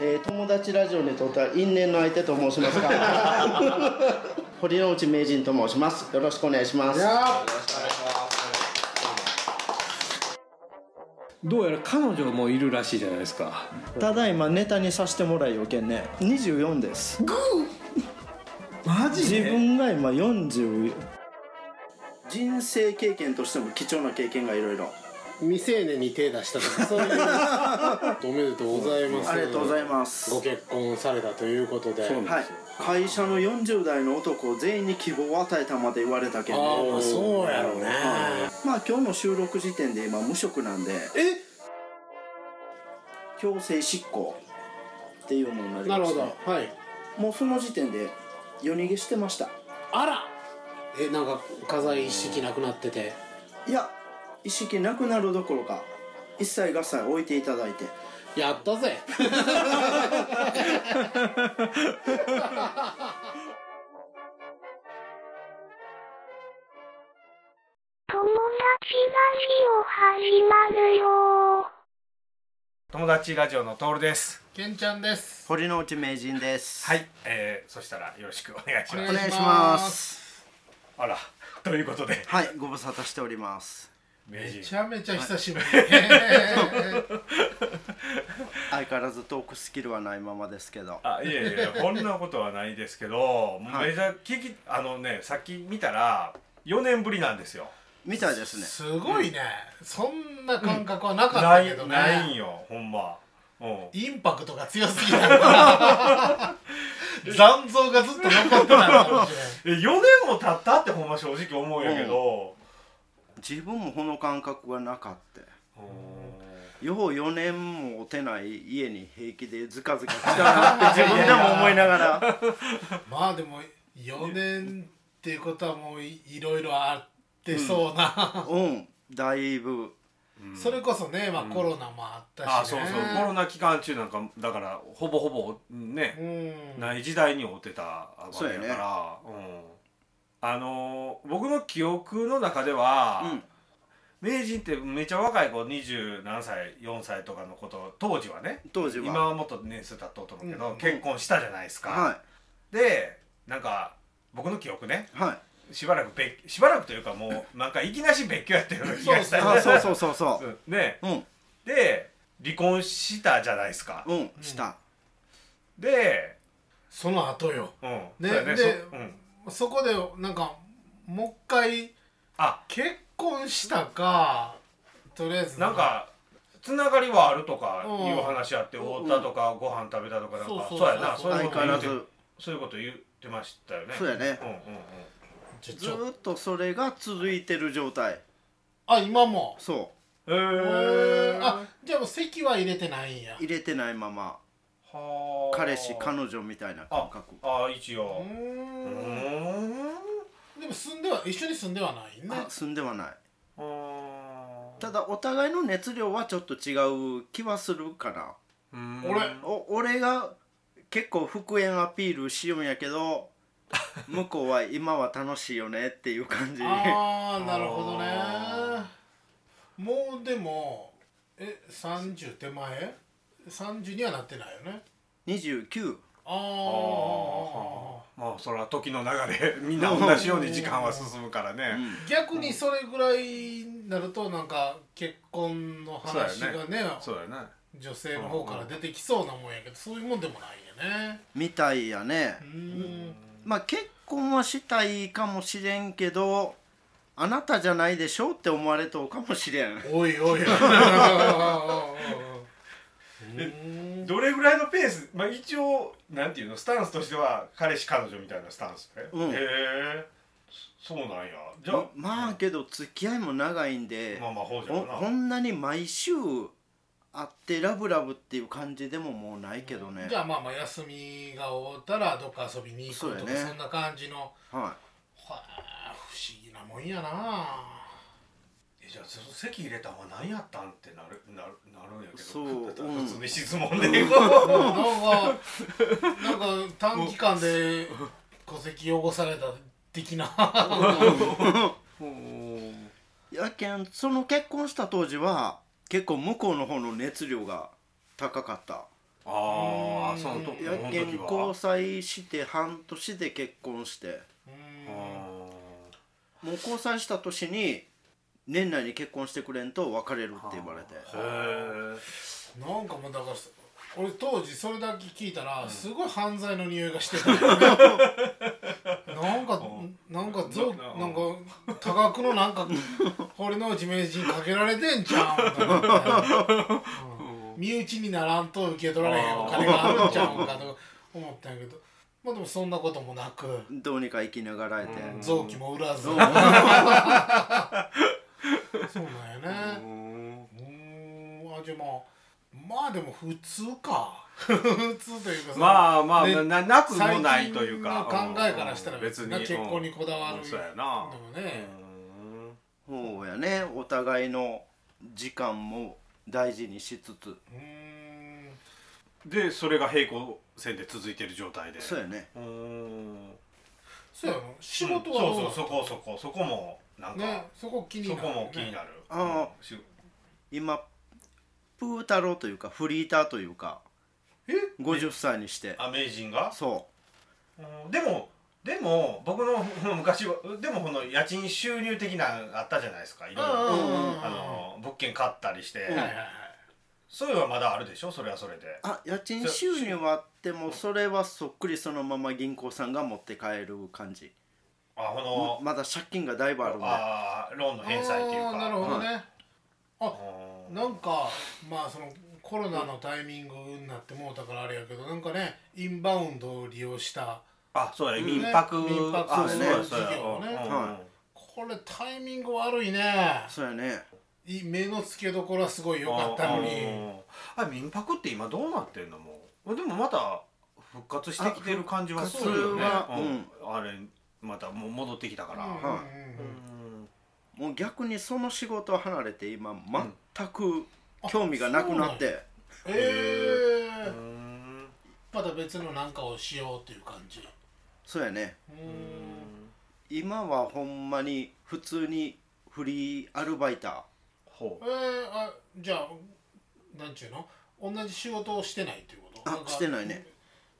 えー、友達ラジオにとっては因縁の相手と申しますが 堀之内名人と申します。よろしくお願いします。どうやら彼女もいるらしいじゃないですか。ただいまネタにさせてもらいよけんね。24です。マ自分が今40人生経験としても貴重な経験がいろいろ未成年に手出したとかそういう。おめでとうございますありがとうございます。ご結婚されたということで。はい。会社の40代の男全員に希望を与えたまで言われたけど。ああそうやろうね。まあ今日の収録時点で今無職なんで。え？強制執行っていうのになりまなるほど。はい。もうその時点で夜逃げしてました。あら。えなんか家財一式なくなってて。いや意識なくなるどころか一切合切置いていただいて。やったぜ。友達ラジオ始まるよ。友達ラジオのトールです。けんちゃんです。堀之内名人です。はい、えー、そしたらよろしくお願いします。お願いします。あらということで。はいご無沙汰しております名め人ちゃめちゃ久しぶり。相変わらずトークスキルはないままですけど。あいえいえこんなことはないですけど、めちゃ聞きあのねさっき見たら4年ぶりなんですよ。みたいですね。すごいね。そんな感覚はなかっないたけどね。ないんよほんま。うん。インパクトが強すぎたか。ら残像がずっと残ってたのかもしれん。え4年も経ったってほんま正直思うんやけど、自分もこの感覚がなかった。うんよう4年もおてない家に平気でズカズカ来たなって自分でも思いながら。まあでも4年っていうことはもういいろいろあってそうな、うん。だいぶ。それこそね、まあ、コロナもあったし、ね。あそうそう。コロナ期間中なんかだからほぼほぼね、うん。ない時代に追ってたわけそうやね。だからうん、あのー僕の記憶の中では、うん。名人ってめちゃ若い子二十何歳4歳とかのこと当時はね。当時は。今はもっと年数経っとうと思うけど、うん。結婚したじゃないですか、はでなんか僕の記憶ねいはい。しばらく別しばらくというかもう なんかいきなし別居やったような気がしたあそうそうそうそう ん。ね。ううん。で離婚したじゃないですか、うん。した。でその後よ。うん。ね。そうやね。でそうんそこでなんかもう一回あ。結婚したかとりあえずなんか。つながりはあるとかうん。いう話あって会ったとかご飯食べたとかなんか。そうやなそそうういうこと言ってそういうこと言ってましたよね。そうやね。うんうんうんちょちょずーっとそれが続いてる状態。あ今も。そへへえー。あじゃあもう籍は入れてないんや。う入れてないまま。はあ彼氏彼女みたいな感覚。あ一う応うーん。でも住んでは一緒に住んではないね。あ住んではない。ただお互いの熱量はちょっと違う気はするかな。うん。俺。お俺が結構復縁アピールしようんやけど 向こうは今は楽しいよねっていう感じ。ああなるほどね。あもうでもえ30手前？30にはなってないよね。29あああまあそれは時の流れ みんな同じように時間は進むからね。逆にそれぐらいになるとなんか結婚の話がねそうやね。女性の方から出てきそうなもんやけどそういうもんでもないよね。みたいやね。うーん。まあ結婚はしたいかもしれんけどあなたじゃないでしょって思われとうかもしれん。おいおい。う ーんどれぐらいのペース？まあ一応なんていうの？スタンスとしては彼氏彼女みたいなスタンスね、うん。へえそうなんや。じゃあ。まあけど付き合いも長いんでまあまあほこんなに毎週会ってラブラブっていう感じでももうないけどね。じゃあまあまあ休みが終わったらどっか遊びに行くとかそ,、ね。んな感じの。ははあ不思議なもんやなえじゃあその席入れたんは何やったんってなるなるなるんやけど。そう 普通に質問で、なんかなんか短期間で戸籍汚された的な。やけんその結婚した当時は結構向こうの方の熱量が高かった。ああその時やけん交際して半年で結婚して。うん。もう交際した年に年内に結婚してくれんと別れるって言われて。へえなんかもうだから俺当時それだけ聞いたらすごい犯罪の匂いがしてたよねなんかなんかぞななんか多額のなんか堀之内名人かけられてんじゃん身内にならんと受け取られへんお金があるんちゃうんかと思ったんやけど。まあでもそんなこともなく。どうにか生きながらえて。臓器も売らずそうなんやね。うん。あじゃあまあまあでも普通か。普通というかまあまあ、ねななくもないというか。最近の考えからしたらうん。別にな結婚にこだわる。うんそうやな。でもね。そうやね。お互いの時間も大事にしつつ。うーん。でそれが平行線で続いてる状態で。そうやね。うん。そうやの仕事はどうなのそうそうそこそこ。そこもなんか、ねそこ気になるそこも気になる。あうんし今プー太郎というかフリーターというかえ？50歳にして。あ名人が？そう。んでもでも僕の 昔はでもこの家賃収入的なのあったじゃないですか。いろいろ。あの物件買ったりして、はいはいはい。そういうのはまだあるでしょ？それはそれで。うあ家賃収入はあってもそれはそっくりそのまま銀行さんが持って帰る感じ？あこの。まだ借金がだいぶあるんで。あーローンの返済っていうか。なるほどね、あうん。なんかまあそのコロナのタイミングになってもうたからあれやけどなんかねインバウンドを利用した。あそうやうん。民泊、民泊あそうね。そうや事業ね。はこれタイミング悪いね。そうやね。い目の付けどころはすごい良かったのに。ああ民泊って今どうなってんのもう。でもまた復活してきてる感じはするよね。あうん。あれまたもう戻ってきたから、うん。うんうん。はいもう逆にその仕事を離れて今全く興味がなくなって、ええうん。また別の何かをしようっていう感じ。そうやね。う今はほんまに普通にフリーアルバイター。ほえー、あじゃあなんちゅうの？同じ仕事をしてないっていうこと？あんかしてないね。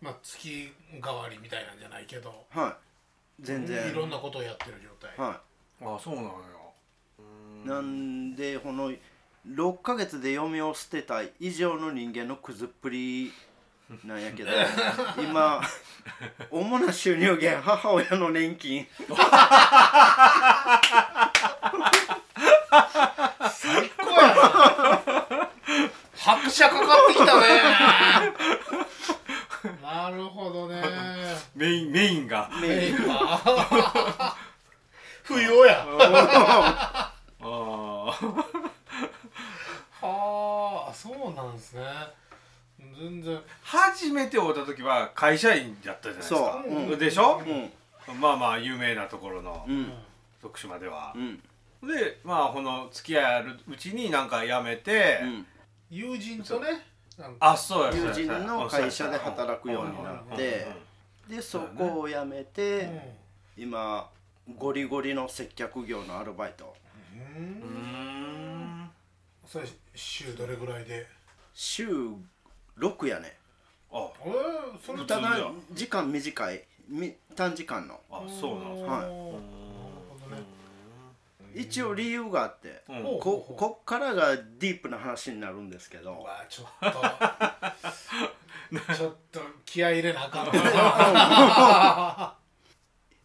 まあ月替わりみたいなんじゃないけど。はい全然。いろんなことをやってる状態、はうあそうなのよいなんでこの6ヶ月で嫁を捨てた以上の人間のくずっぷりなんやけど 今主な収入源母親の年金。最高やな。拍車かかってきたねなるほどね。メインメインが。メインは不要や。ああ はあそうなんですね。全然。初めて会った時は会社員やったじゃないですか。そう。うん。でしょ？う、ん。まあまあ有名なところのうん。徳島では。う、ん。でまあこの付き合いあるうちになんか辞めて、うん。友人とねあそうや友や人の会社で働くようになってうんでそこを辞めて今ゴリゴリの接客業のアルバイト。ううん。んそれ週どれぐらいで？週6やね。あ。えー、それ時間短い。み短時間の。あそうなんですか。はい一応理由があってうん。おここっからがディープな話になるんですけうどわちょっと。ちょっと気合い入れなあかんな。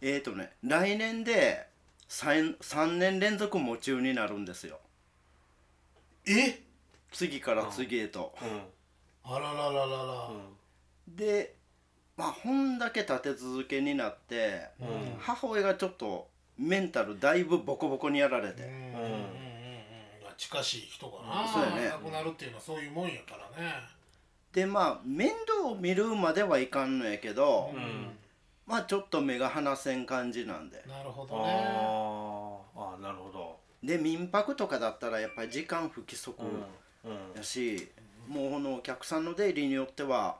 えーとね来年で 3, 3年連続夢中になるんですよ。え？次から次へと。うん。あららららら。でまあほんだけ立て続けになってうん。母親がちょっとメンタルだいぶボコボコにやられて。うん。うん。うんうんうんまあ近しい人がな。そうやね。亡くなるっていうのはそういうもんやからね。でまあ面倒を見るまではいかんのやけど、ん。まあちょっと目が離せん感じなんで。なるほあどね。ー。あなるほど。で民泊とかだったらやっぱり時間不規則うん。うん。やし、もうこのお客さんの出入りによっては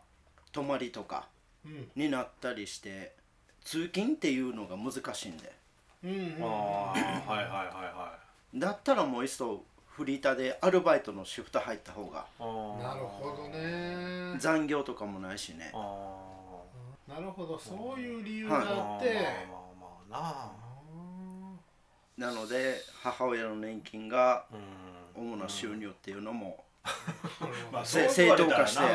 泊まりとかうん。になったりして通勤っていうのが難しいんでうんうん。ああはいはいはいはだったらもういっそフリーターでアルバイトのシフト入った方が。なるほどね。残業とかもないしね。あなるほど。そういう理由ーがまああって、まあまあまあな。なので母親の年金がうん。主な収入っていうのもまあ正当化して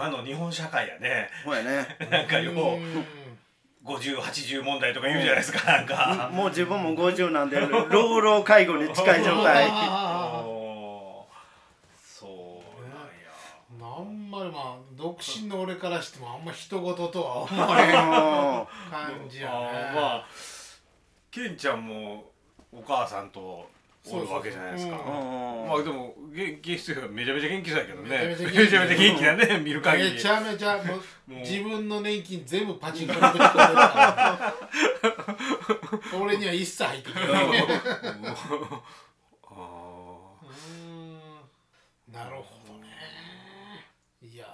今の日本社会やね。ほやね。なんかようん。5080問題とか言うじゃないですか。なんか。もう自分も50なんで老老介護に近い状態。そうなんや。ーあんまりまあ独身の俺からしてもあんま人事とは思われん感じやね。まあケンちゃんもお母さんとおるわけじゃないですか。そうそううん。まあでも元気ですよめちゃめちゃ元気そうやけどねめめちゃめちゃ元気だね見る限りめちゃめちゃもう自分の年金全部パチンコにぶち込んでるから俺には一切入ってくるねあうーんなるほどねいやー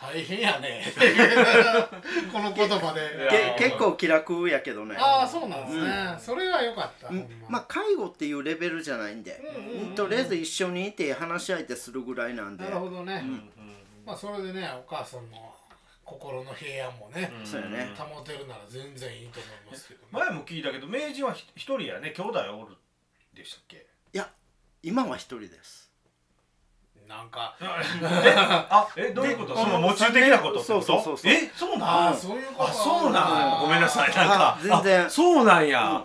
大変やね。この言葉で。結構気楽やけどね。ああそうなんですね、それは良かった、ほん。うんま。あ介護っていうレベルじゃないんで、うんうんうんとりあえず一緒にいて話し相手するぐらいなんで。なるほどね、ーうんまあそれでねお母さんの心の平安もね、うん。そうやね。保てるなら全然いいと思いますけど、前も聞いたけど名人はひ一人やね。兄弟おるでしたっけ？いや今は一人ですなんか。えあえどういうこと？でその持ち的なことそうそうそうそうえそうなん？ああそういうこと。あそうなん？ごめんなさい。なんかあ全然。あそうなんや、うん。は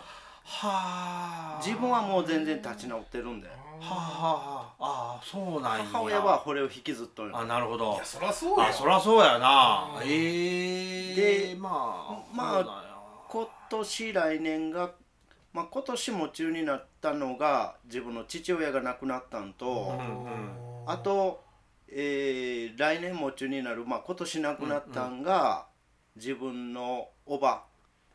あ。自分はもう全然立ち直ってるんで。はあ。はあああそうなんや。母親はこれを引きずっとるあなるほど。いやそりゃそうや。あそりゃそうやな。うん。ええでまあまあ今年来年が、まあ、今年も中になったのが自分の父親が亡くなったんと、うんあと、えー来年も中になる、まあ、今年亡くなったんが、自分のおば。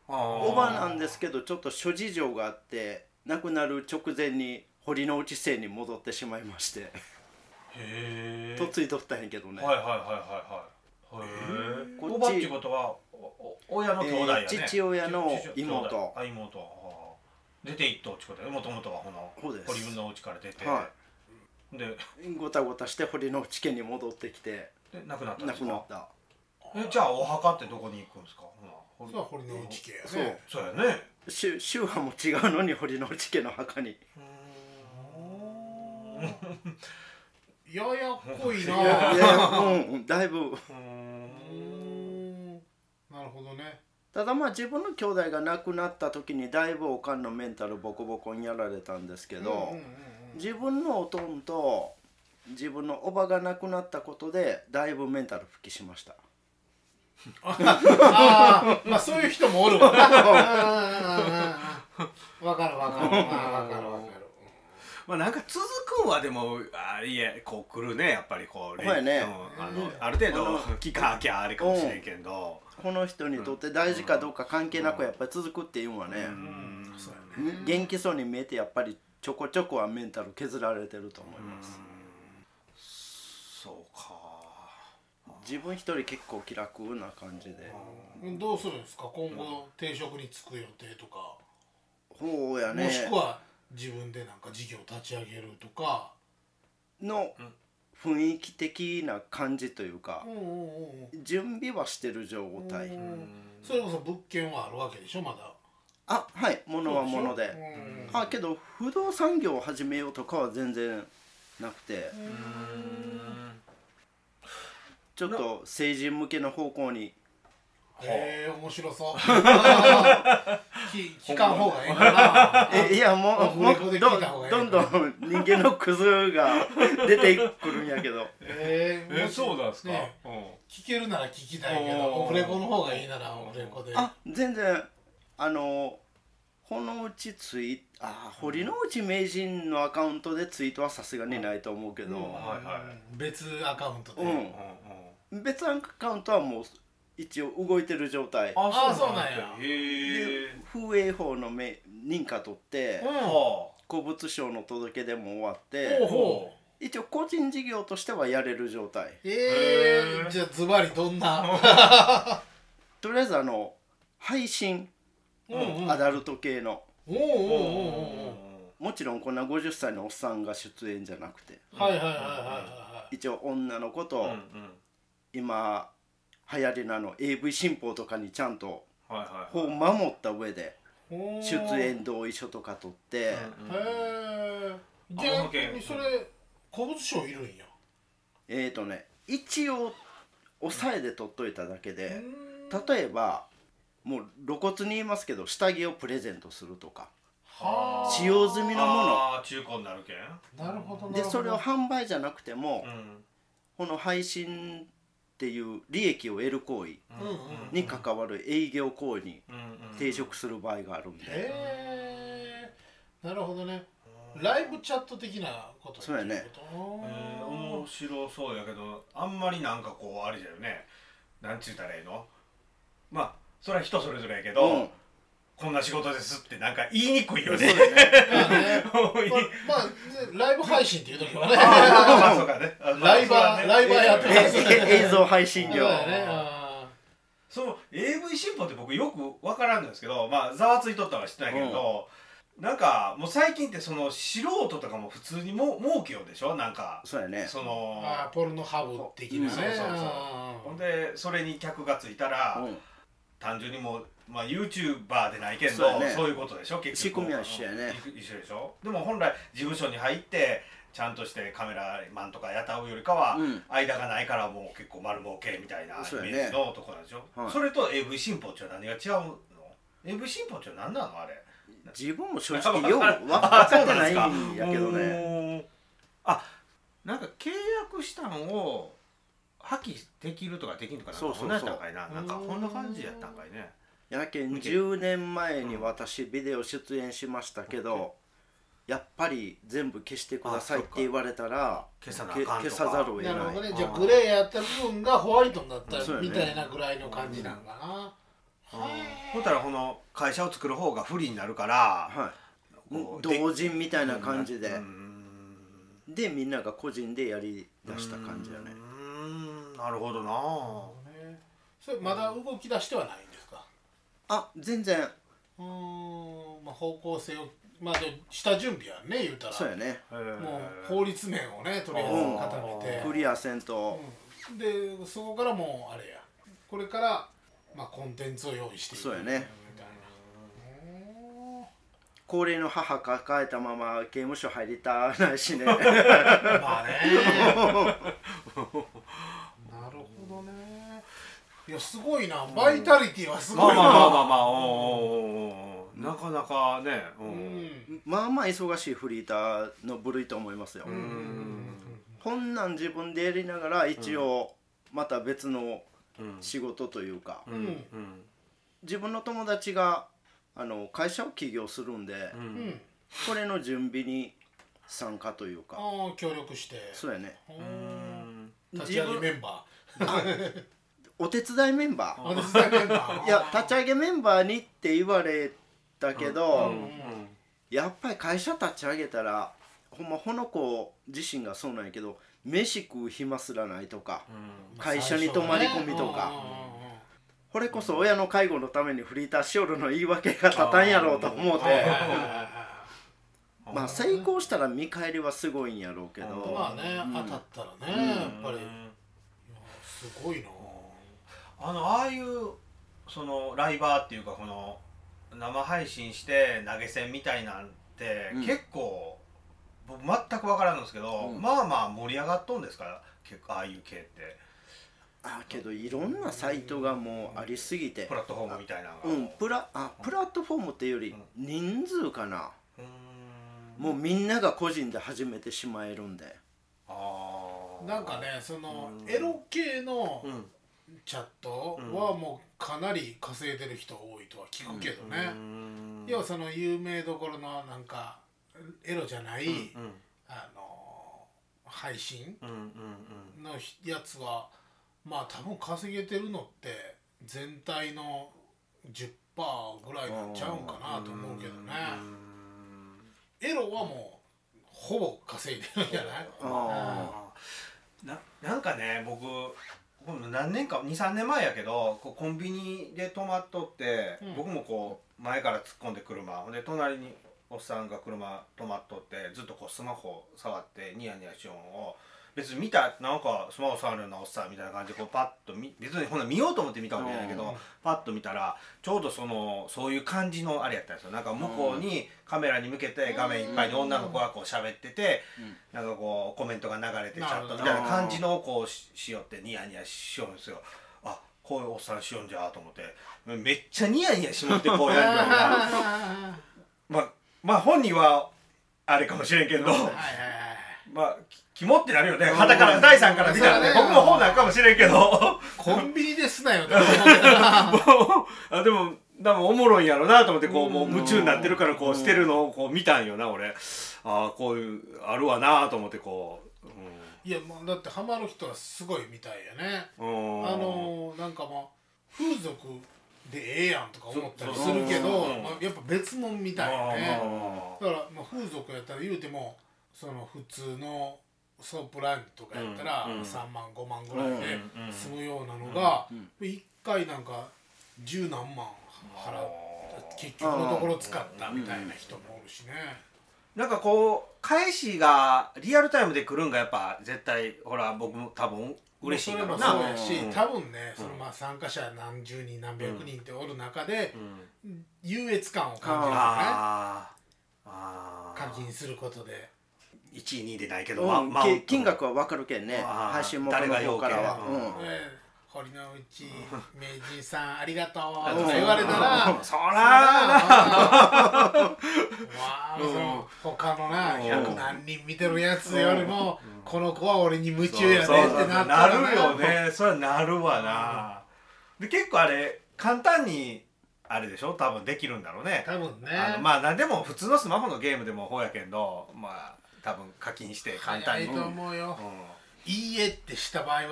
おばなんですけどちょっと諸事情があって亡くなる直前に堀之内姓に戻ってしまいまして。へえとついとったんやけどね、はいはいはいはいはい。へえおばっていうことは親の兄弟やね、えー父親の妹。あ妹。はあ出て行ったってことやもともとはこの堀の家から出て、はでいごたごたして堀之内家に戻ってきて。で亡くなったんですか？亡くなった。えじゃあお墓ってどこに行くんですか？ほなそれは堀之内家やね。そう。そうやね。宗宗派も違うのに堀之内家の墓に。ややっこいいなやいやうんだいぶ。うーん。なるほどね。ただまあ自分の兄弟が亡くなった時にだいぶおかんのメンタルボコボコにやられたんですけど、うんうんうんうん自分のおとんと自分のおばが亡くなったことでだいぶメンタル復帰しました。ああまあそういう人もおるわ。な うん。うん。うん。うん。わかるわかるまあわかるわかるまあなん。か続くん。はでもあいえこう来るねやっぱりこうねうん。あのある程度期間空きゃあれかもしれん。けどこの人にとって大事かどうか関係なくやっぱり続くっていうのはね、うん。そうやね元気そうに見えてやっぱりちょこちょこはメンタル削られてると思います、そうか。自分一人結構気楽な感じで、どうするんですか？今後定職に就く予定とか。ほうやね。もしくは自分でなんか事業立ち上げるとか。の雰囲気的な感じというかうん。うん。うん。準備はしてる状態。うん。それこそ物件はあるわけでしょ？まだあはい物は物で。うん。あけど不動産業を始めようとかは全然なくて。ちょっと成人向けの方向に。へえ面白そう。き聞かん方がいいかな。えいやもうもうどんどん人間のクズが出てくるんやけど。えーえそうなんですか、ねうん。聞けるなら聞きたいけどオフレコの方がいいならオフレコで。あ全然あのこのうちツイあ堀之内名人のアカウントでツイートはさすがにないと思うけど、うん。はいはい。別アカウントで、うん。うんうん別アカウントはもう一応動いてる状態。あそうなんや。へえ風営法のめ認可取って、うん。は古物商の届け出も終わっほうてほう。一応個人事業としてはやれる状態。えへー。ー、じゃあズバリどんな、とりあえずあの配信うんうん、アダルト系の。もちろんこんな50歳のおっさんが出演じゃなくて。一応女の子と、うんうん。今流行りのあの AV 新法とかにちゃんと法を守った上で出演同意書とか取って、へえあ逆このにそれ古物商いるんや。えーとね一応押さえで取っといただけでうん。例えばもう露骨に言いますけど下着をプレゼントするとか。はあ。使用済みのもの。中古になるけん。なるほどなるほど。でそれを販売じゃなくても、うん。この配信っていう利益を得る行為うんうん。に関わる営業行為にうんうん。抵触する場合があるんで、へえ。なるほどね。ライブチャット的なことそうやね。えー面白そうやけどあんまりなんかこうあれだよね。なんちゅうたらいいの？まあそれは人それぞれやけど、うん。こんな仕事ですってなんか言いにくいよね。ライブ配信っていう時はね。そう ライバーライバーやってます。ええ映像配信業そうだよね。あその AV 新法って僕よく分からんのですけどまあざわついとったのは知ってないけど、なんかもう最近ってその素人とかも普通にも儲けようでしょ？なんかそうやね。そのーあーポルノハブ的なね。そうそうそう。ほんでそれに客がついたら、うん単純にもう、まあ、YouTuber でないけどそうやね。そういうことでしょ結局。仕組みは一緒やね。うん一緒でしょ。でも本来事務所に入ってちゃんとしてカメラマンとか雇うよりかは、うん。間がないからもう結構丸儲けみたいなイメージのとこなんでしょ。はい。それと AV 新法って何が違うの？AV 新法って何なのあれ？自分も正直よう 分かってないんやけどね。ねあなんか契約したんを破棄できるとかできんのかな？そうそうそう。なんかそんなんやったんかいな。なんかこんな感じやったんかいね。やけん10年前に私ビデオ出演しましたけどやっぱり全部消してくださいって言われたら消さなあけかんとか。消さざるを得なるほどないねじゃあグレーやった部分がホワイトになったみたいなぐらいの感じなんかな。ほんたらこの会社を作る方が不利になるからはい。同人みたいな感じで。うん。でみんなが個人でやりだした感じやね。うんなるほどな。ね。それまだ動き出してはないんですか？あ全然。うーん。まあ方向性をまあでも下準備はね言うたら。そうやね。もう法律面をねとりあえず固めて。クリアせんと。うん。でそこからもうあれや。これからまあコンテンツを用意していく。そうやね。みたいな。う高齢の母抱えたまま刑務所入りたないしね。まあね いやすごいな。バイタリティはすごいな。まあまあまあまあまあおーおーおーなかなかねううんんまあまあ忙しいフリーターの部類と思いますよ、うん。こんなん自分でやりながら一応また別のうん。仕事というか、うん。うん。自分の友達があの会社を起業するんで、ううん。んこれの準備に参加というか。ああ協力して。そうやね。ううん。ん立ち上げメンバお手伝いメンバー。お手伝いメンバー。ーいや立ち上げメンバーにって言われたけど、うんやっぱり会社立ち上げたらほんまこの子自身がそうなんやけど飯食う暇すらないとか会社に泊まり込みとか。これこそ親の介護のためにフリーターしおるの言い訳が立たんやろうと思うて。まあ成功したら見返りはすごいんやろうけど。まあねうん。当たったらねやっぱり。すごいなあのああいうそのライバーっていうかこの生配信して投げ銭みたいなんて、うん。結構僕全く分からんのですけど、うん。まあまあ盛り上がっとんですか結構ああいう系って。あけどいろんなサイトがもうありすぎて。プラットフォームみたいなうんプラあプラットフォームっていうより人数かな。うーん。もうみんなが個人で始めてしまえるんで。あー。なんかねそのうん。エロ系のうんチャットはもうかなり稼いでる人多いとは聞くけどね。うん。要はその有名どころのなんかエロじゃない、うんあの配信うんうんうん。のやつはまあ多分稼げてるのって全体の10%ぐらいなんちゃうんかなと思うけどね。エロはもうほぼ稼いでるんじゃない？あななんかね僕何年か23年前やけどこうコンビニで泊まっとって、うん。僕もこう前から突っ込んで車ほんで隣におっさんが車止まっとってずっとこうスマホ触ってニヤニヤしようを別に見たなんかスマホ触るようなおっさんみたいな感じでこうパッと見別にほんな見ようと思って見たわけじゃないけど、うん。パッと見たらちょうどそのそういう感じのあれやったんですよ。なんか向こうにカメラに向けて画面いっぱいに女の子がこう喋ってて、なんかこうコメントが流れてチャットみたいな感じのこうししよってニヤニヤしようんですよ。あこういうおっさんしようんじゃと思って。めっちゃニヤニヤしもってこうやるような まあまあ本人はあれかもしれんけど。まあきキモってなるよね。肌から第三から見たらね。僕も本なんかもしれんけど。コンビニですなよあでも多分おもろいんやろなと思ってこうもううん夢中になってるからこうしてるのをこう見たんよな俺。ああこういうあるわなと思ってこう、いやもうだってハマる人はすごいみたいやね。うん、あのーなんかまあ風俗でええやんとか思ったりするけど、うんまあ、やっぱ別物みたいやね。あ。だからまあ風俗やったら言うてもその普通のソープランとかやったらうんうん。3万5万ぐらいで済むようなのがうん1回なんか十何万払うあ結局のところ使ったみたいな人もおるしね。なんかこう返しがリアルタイムで来るんがやっぱ絶対ほら僕も多分嬉しいからな。そうやし、うん。多分ね、うん。そのまあ参加者何十人何百人っておる中でう、ん。優越感を感じるよね。課金することで1位2位でないけど、うんまあき金額は分かるけんね。配信元の方からは。堀之内名人さんありがとう。とか言われたらそらわあその他のなうん。100何人見てるやつよりもこの子は俺に夢中やねってなったらな。るよね。それはなるわな、で結構あれ簡単にあれでしょ？多分できるんだろうね。多分ね。まあ何でも普通のスマホのゲームでもほうやけんどまあ多分課金して簡単に、早いと思うよ。ういいえってした場合はん。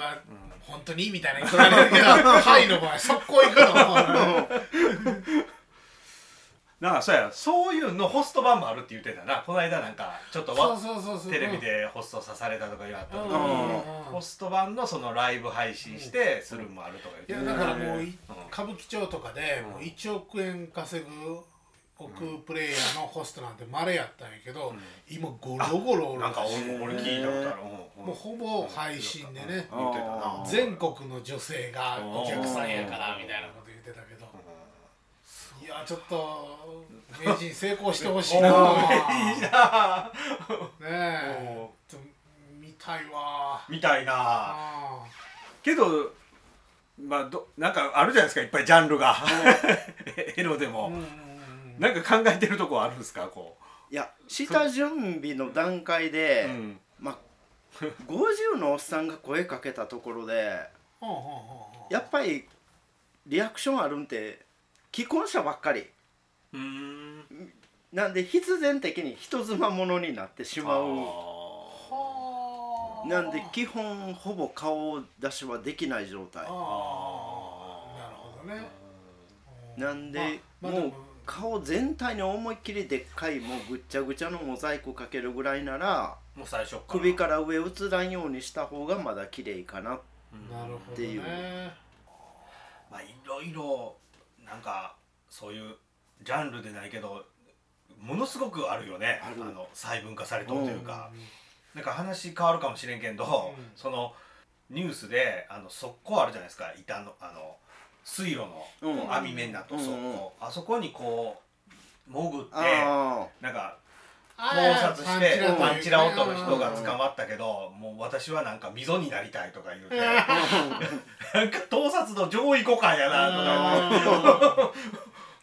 本当に？みたいな。言われるけどはいの場合速攻行くのだからそうや。そういうのホスト版もあるって言ってたな。この間なんかちょっとわそうそうそうテレビでホストさされたとか言われた時うんうん。うんにホスト版のそのライブ配信してするもあるとかい言って。やだからもういうん。歌舞伎町とかでもう1億円稼ぐ億プレイヤーのホストなんて稀やったんやけど、今ゴロゴロおるなんからしい俺俺聞いたことある、うんもうほぼ配信でね全国の女性がお客さんやからみたいなこと言ってたけど。いやちょっと名人成功してほしいな。ねえ。ちょっと見たいわ。みたいな。あけどまあどなんかあるじゃないですかいっぱいジャンルが。エロでも、うんなんか考えてるとこあるんですか？こいや下準備の段階う、で、うん。まあ50のおっさんが声かけたところで やっぱりリアクションあるんって既婚者ばっかり。うーん。なんで必然的に人妻ものになってしまう。はあなんで基本ほぼ顔出しはできない状態。なるほどね。なんで、まあまあもう顔全体に思いっきりでっかいもうぐっちゃぐちゃのモザイクかけるぐらいならもう最初から。首から上映らんようにした方がまだ綺麗かなっていう。ねまあいろいろなんかそういうジャンルでないけどものすごくあるよね。ある。の細分化されとるというか、うん。なんか話変わるかもしれんけど、うん。そのニュースであの側溝あるじゃないですか。板のあの水路の網目になった側溝、うんうん。あそこにこう潜ってあなんかあ考察してパンチラというパンチラを取る人がうん捕まったけどもう私はなんか溝になりたいとか言うて なんか盗撮の上位互換やなとか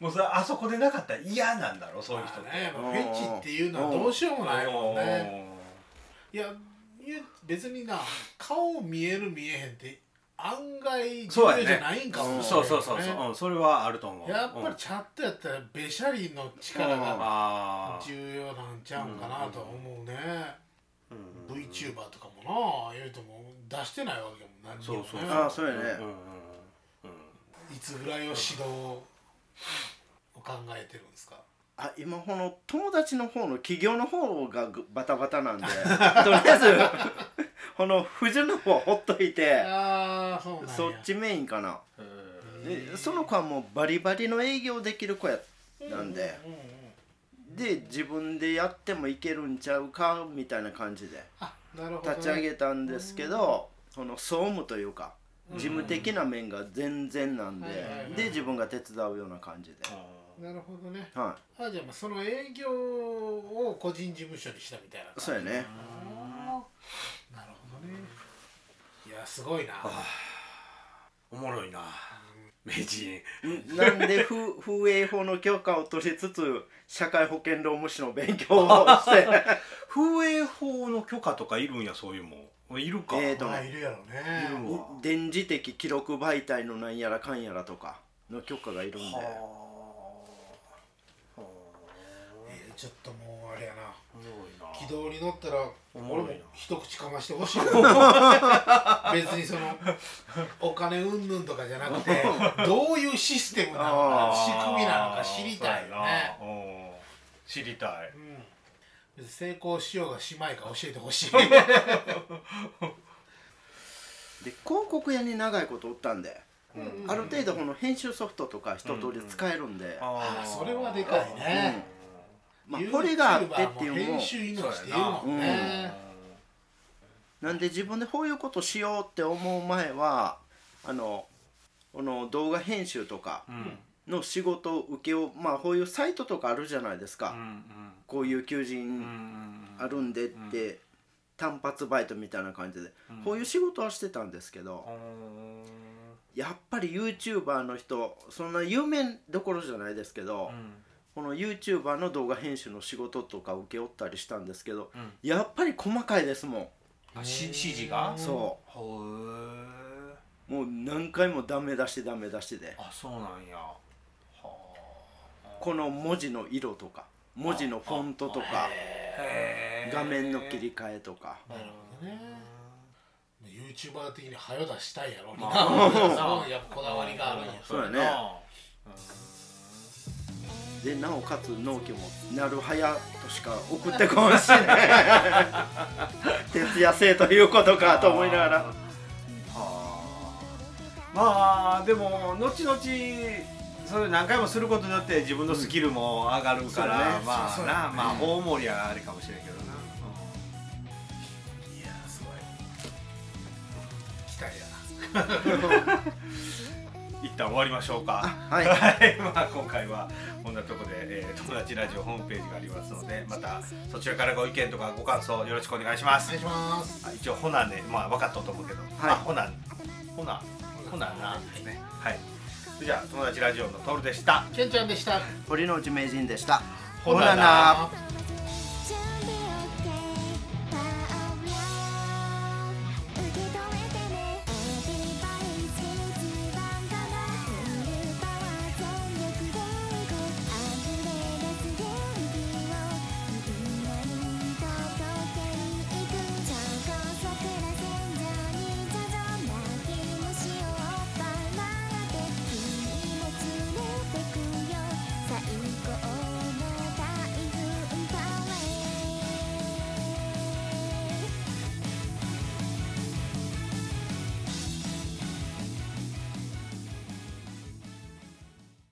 もうそれあそこでなかったら嫌なんだろうそういう人って。ね、フェチっていうのはどうしようもないもんね。いやいや別にな顔見える見えへんって案外じゃないんかもそうそうそうそう、う。ん、それはあると思う。やっぱうん。りチャットやったらべしゃりの力うんが重要なんちゃうんかなとは思うね、うん VTuber とかもな言うともう出してないわけも何にも、ね、そうそうああそうやね、うんうんうん。いつぐらいを指導を考えてるんですか？あ今この友達の方の企業の方がぐバタバタなんで。とりあえずこの富士の方はほっといて。そっちメインかな。うんでその子はもうバリバリの営業できる子やなんで。で自分でやってもいけるんちゃうかみたいな感じで。立ち上げたんですけど、その総務というか事務的な面が全然なんで、で自分が手伝うような感じで、なるほどね。はあじゃあまあその営業を個人事務所にしたみたいな感い、じ。そうやね。なるほどね。いやすごいな。おもろいな。名人。んなんで風 風営法の許可を取りつつ社会保険労務士の勉強をして？風営法の許可とかいるんやそういうもん。いるか、えーとまあいるやろいるわ。電磁的記録媒体のなんやらかんやらとかの許可がいるんでえーちょっともうあれやな。軌道に乗ったらおもろいな。俺も一口かましてほしいよ。別にそのお金うんぬんとかじゃなくてどういうシステムなのか仕組みなのか知りたいよね。知りたい。うん。別に成功しようがしまいか教えてほしい。で広告屋に長いことおったんで、うんある程度この編集ソフトとか一通り使えるんで、あーそれはでかいねまあ、これがあってっていうのも。編集命って言うもんね。な。ん。で自分でこういうことしようって思う前はあのこの動画編集とかうん。の仕事受けをまあこういうサイトとかあるじゃないですか、うんこういう求うんう人ん。あるんでって、単発バイトみたいな感じで、うん。こういう仕事はしてたんですけど、やっぱり YouTuber の人そんな有名どころじゃないですけど、この YouTuber の動画編集の仕事とか請け負ったりしたんですけど、うん。やっぱり細かいですもん、指示が？そほうもう何回もダメ出しダメ出しで。あそうなんや。はこの文字の色とか文字のフォントとか画面の切り替えとか。なるほどね。YouTuber 的に早出したいやろ。うになまあそう やっぱこだわりがあるんや。そうやねでなおかつ納期もなるはやとしか送ってこんしね。徹夜制ということかと思いながら。はあ。まあでも後々それ何回もすることによって自分のスキルも上がるから、そうね。まあそうそう。なまあ大盛りはあれかもしれんけどな、いやすごい。期待やな一旦終わりましょうか。はい。はい、まあ、今回はこんなとこで、えー友達ラジオホームページがありますのでまたそちらからご意見とかご感想よろしくお願いします。お願いします。あ一応ほなねまあ分かったと思うけど、はい。あほなほなほな。なですね。はい。じゃあ友達ラジオのトールでした。ケンちゃんでした。堀之内名人でした。ほな。な